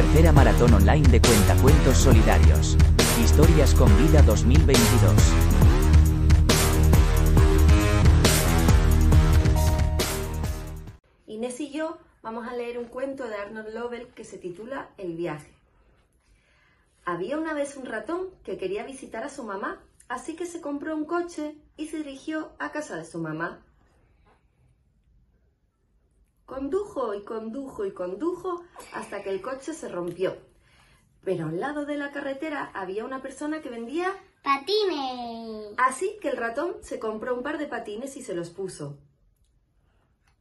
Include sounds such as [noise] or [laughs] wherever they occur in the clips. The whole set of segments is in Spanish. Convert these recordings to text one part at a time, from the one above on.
Tercera maratón online de cuentacuentos solidarios. Historias con vida 2022. Inés y yo vamos a leer un cuento de Arnold Lovell que se titula El viaje. Había una vez un ratón que quería visitar a su mamá, así que se compró un coche y se dirigió a casa de su mamá. Condujo y condujo y condujo hasta que el coche se rompió. Pero al lado de la carretera había una persona que vendía Patines. Así que el ratón se compró un par de patines y se los puso,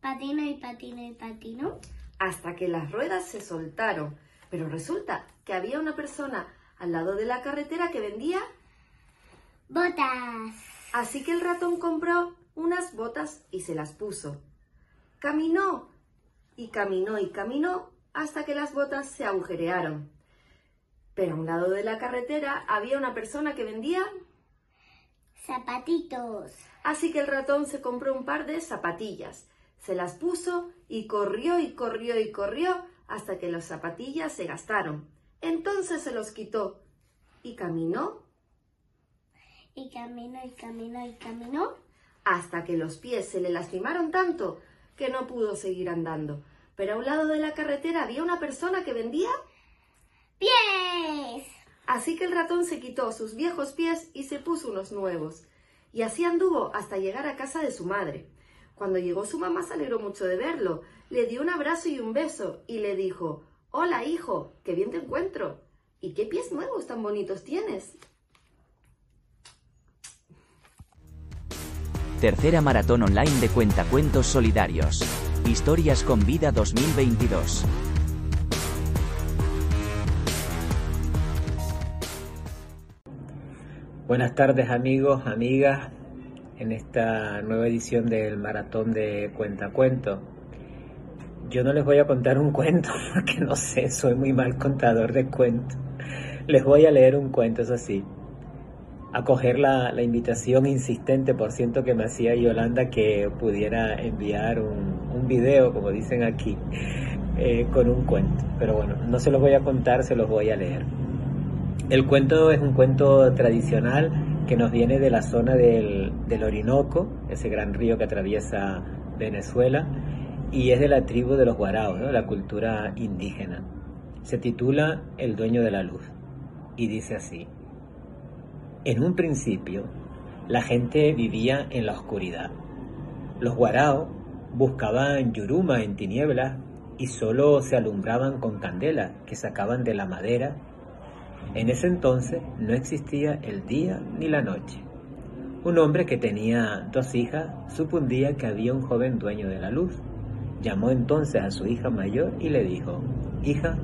Patino y patino y patino. hasta que las ruedas se soltaron. Pero resulta que había una persona al lado de la carretera que vendía, Botas. así que el ratón compró unas botas y se las puso. Caminó y caminó y caminó hasta que las botas se agujerearon. Pero a un lado de la carretera había una persona que vendía, Zapatitos. así que el ratón se compró un par de zapatillas, se las puso y corrió y corrió y corrió hasta que las zapatillas se gastaron. Entonces se los quitó y caminó Y camino y camino y camino. hasta que los pies se le lastimaron tanto que no pudo seguir andando. Pero a un lado de la carretera había una persona que vendía, ¡Pies! así que el ratón se quitó sus viejos pies y se puso unos nuevos. Y así anduvo hasta llegar a casa de su madre. Cuando llegó su mamá se alegró mucho de verlo, le dio un abrazo y un beso y le dijo, Hola hijo, qué bien te encuentro. ¿Y qué pies nuevos tan bonitos tienes? Tercera maratón online de cuentacuentos solidarios. Historias con vida 2022. Buenas tardes amigos, amigas, en esta nueva edición del Maratón de Cuentacuento. Yo no les voy a contar un [laughs] cuento porque no sé, soy muy mal contador de cuentos. Les voy a leer un cuento, eso sí. Acoger la, la invitación insistente, por ciento, que me hacía Yolanda que pudiera enviar un, un video, como dicen aquí, eh, con un cuento. Pero bueno, no se los voy a contar, se los voy a leer. El cuento es un cuento tradicional que nos viene de la zona del, del, Orinoco, ese gran río que atraviesa Venezuela, y es de la tribu de los Guaraos, ¿no? la cultura indígena. Se titula El dueño de la luz y dice así. En un principio, la gente vivía en la oscuridad. Los Guaraos buscaban yuruma en tinieblas y solo se alumbraban con candelas que sacaban de la madera en ese entonces no existía el día ni la noche. Un hombre que tenía dos hijas supo que había un joven dueño de la luz. Llamó entonces a su hija mayor y le dijo, Hija,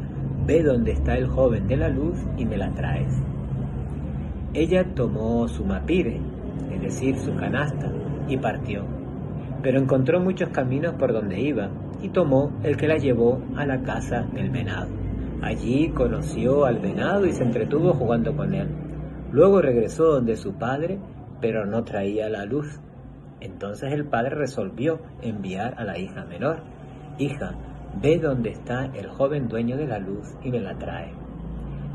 ve dónde está el joven de la luz y me la traes. Ella tomó su mapire, es decir, su canasta, y partió. Pero encontró muchos caminos por donde iba y tomó el que la llevó a la casa del venado. Allí conoció al venado y se entretuvo jugando con él. Luego regresó donde su padre, pero no traía la luz. Entonces el padre resolvió enviar a la hija menor. Hija, ve dónde está el joven dueño de la luz y me la trae.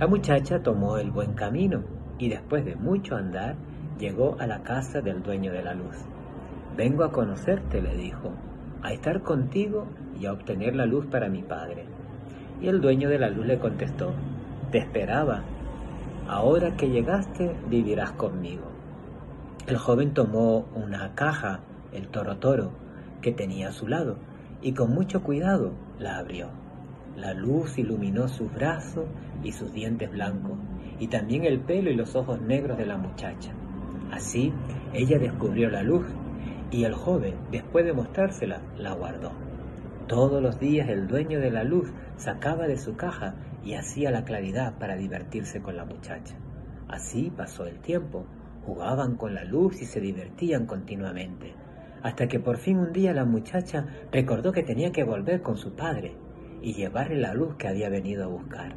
La muchacha tomó el buen camino y después de mucho andar llegó a la casa del dueño de la luz. Vengo a conocerte, le dijo, a estar contigo y a obtener la luz para mi padre. Y el dueño de la luz le contestó, te esperaba, ahora que llegaste vivirás conmigo. El joven tomó una caja, el toro toro, que tenía a su lado, y con mucho cuidado la abrió. La luz iluminó sus brazos y sus dientes blancos, y también el pelo y los ojos negros de la muchacha. Así ella descubrió la luz, y el joven, después de mostrársela, la guardó. Todos los días el dueño de la luz sacaba de su caja y hacía la claridad para divertirse con la muchacha. Así pasó el tiempo, jugaban con la luz y se divertían continuamente, hasta que por fin un día la muchacha recordó que tenía que volver con su padre y llevarle la luz que había venido a buscar.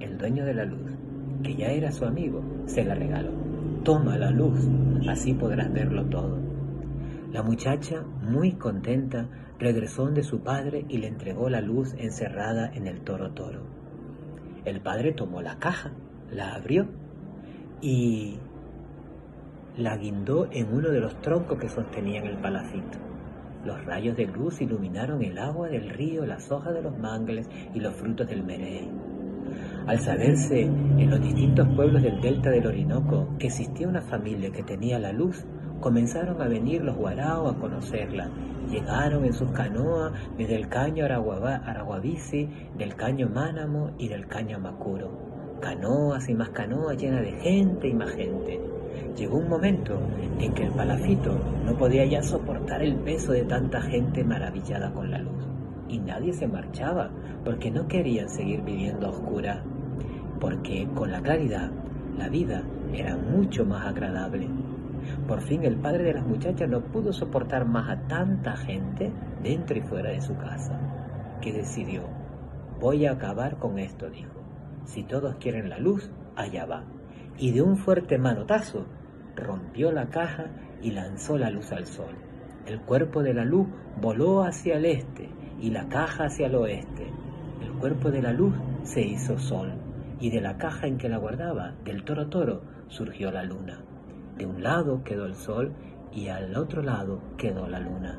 El dueño de la luz, que ya era su amigo, se la regaló. Toma la luz, así podrás verlo todo. La muchacha, muy contenta, regresó donde su padre y le entregó la luz encerrada en el toro toro. el padre tomó la caja, la abrió y la guindó en uno de los troncos que sostenían el palacito. Los rayos de luz iluminaron el agua del río, las hojas de los mangles y los frutos del merey. Al saberse en los distintos pueblos del delta del Orinoco que existía una familia que tenía la luz, comenzaron a venir los guaraos a conocerla. Llegaron en sus canoas desde el caño Araguabici, del caño Mánamo y del caño Macuro. Canoas y más canoas llenas de gente y más gente. Llegó un momento en que el palacito no podía ya soportar el peso de tanta gente maravillada con la luz. Y nadie se marchaba porque no querían seguir viviendo a oscuras. Porque con la claridad la vida era mucho más agradable. Por fin el padre de las muchachas no pudo soportar más a tanta gente dentro y fuera de su casa, que decidió, voy a acabar con esto, dijo. Si todos quieren la luz, allá va. Y de un fuerte manotazo rompió la caja y lanzó la luz al sol. El cuerpo de la luz voló hacia el este y la caja hacia el oeste. El cuerpo de la luz se hizo sol y de la caja en que la guardaba, del toro toro, surgió la luna. De un lado quedó el sol y al otro lado quedó la luna.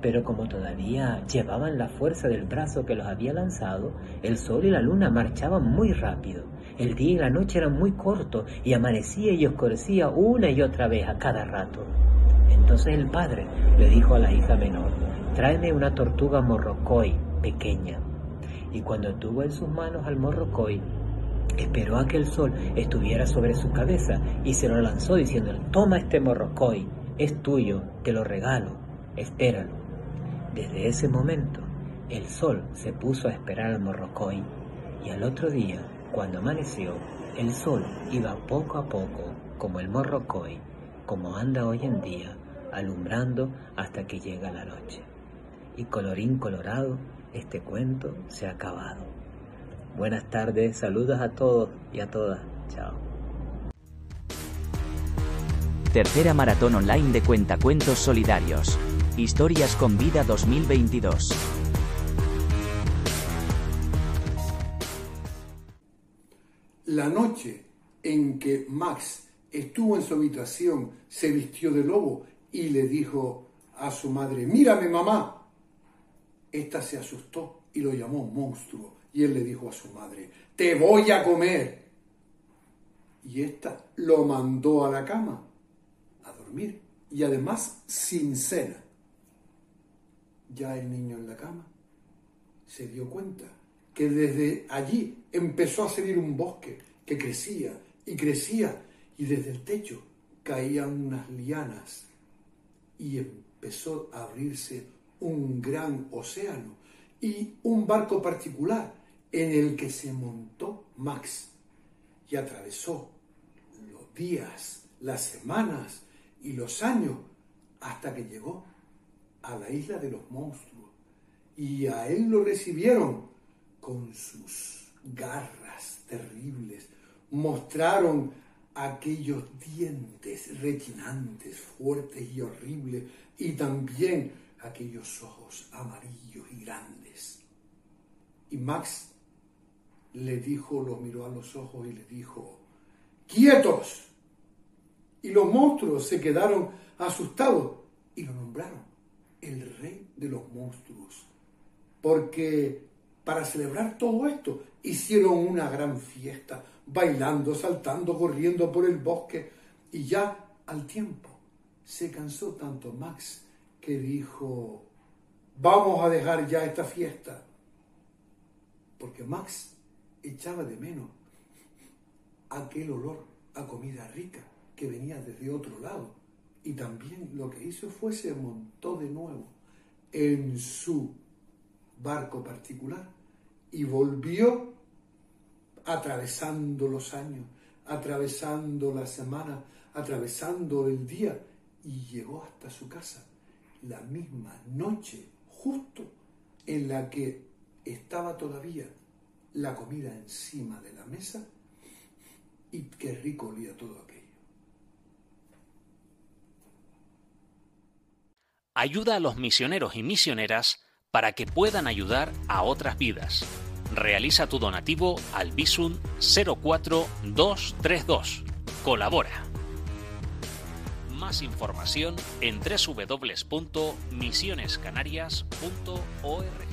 Pero como todavía llevaban la fuerza del brazo que los había lanzado, el sol y la luna marchaban muy rápido. El día y la noche eran muy cortos y amanecía y oscurecía una y otra vez a cada rato. Entonces el padre le dijo a la hija menor, tráeme una tortuga morrocoy pequeña. Y cuando tuvo en sus manos al morrocoy, Esperó a que el sol estuviera sobre su cabeza y se lo lanzó diciendo, toma este morrocoy, es tuyo, te lo regalo, espéralo. Desde ese momento, el sol se puso a esperar al morrocoy y al otro día, cuando amaneció, el sol iba poco a poco, como el morrocoy, como anda hoy en día, alumbrando hasta que llega la noche. Y colorín colorado, este cuento se ha acabado. Buenas tardes, saludos a todos y a todas. Chao. Tercera maratón online de Cuentacuentos Solidarios. Historias con Vida 2022. La noche en que Max estuvo en su habitación, se vistió de lobo y le dijo a su madre, mírame mamá. Esta se asustó y lo llamó monstruo y él le dijo a su madre, te voy a comer. Y ésta lo mandó a la cama a dormir y además sin cena. Ya el niño en la cama se dio cuenta que desde allí empezó a salir un bosque que crecía y crecía y desde el techo caían unas lianas y empezó a abrirse un gran océano y un barco particular en el que se montó Max y atravesó los días, las semanas y los años hasta que llegó a la isla de los monstruos. Y a él lo recibieron con sus garras terribles, mostraron aquellos dientes rechinantes, fuertes y horribles, y también aquellos ojos amarillos y grandes. Y Max le dijo, lo miró a los ojos y le dijo, quietos. Y los monstruos se quedaron asustados y lo nombraron el rey de los monstruos. Porque para celebrar todo esto hicieron una gran fiesta, bailando, saltando, corriendo por el bosque. Y ya al tiempo se cansó tanto Max dijo, vamos a dejar ya esta fiesta. Porque Max echaba de menos aquel olor a comida rica que venía desde otro lado. Y también lo que hizo fue se montó de nuevo en su barco particular y volvió atravesando los años, atravesando la semana, atravesando el día y llegó hasta su casa la misma noche, justo en la que estaba todavía la comida encima de la mesa y qué rico olía todo aquello. Ayuda a los misioneros y misioneras para que puedan ayudar a otras vidas. Realiza tu donativo al Visum 04232. Colabora. Más información en www.misionescanarias.org.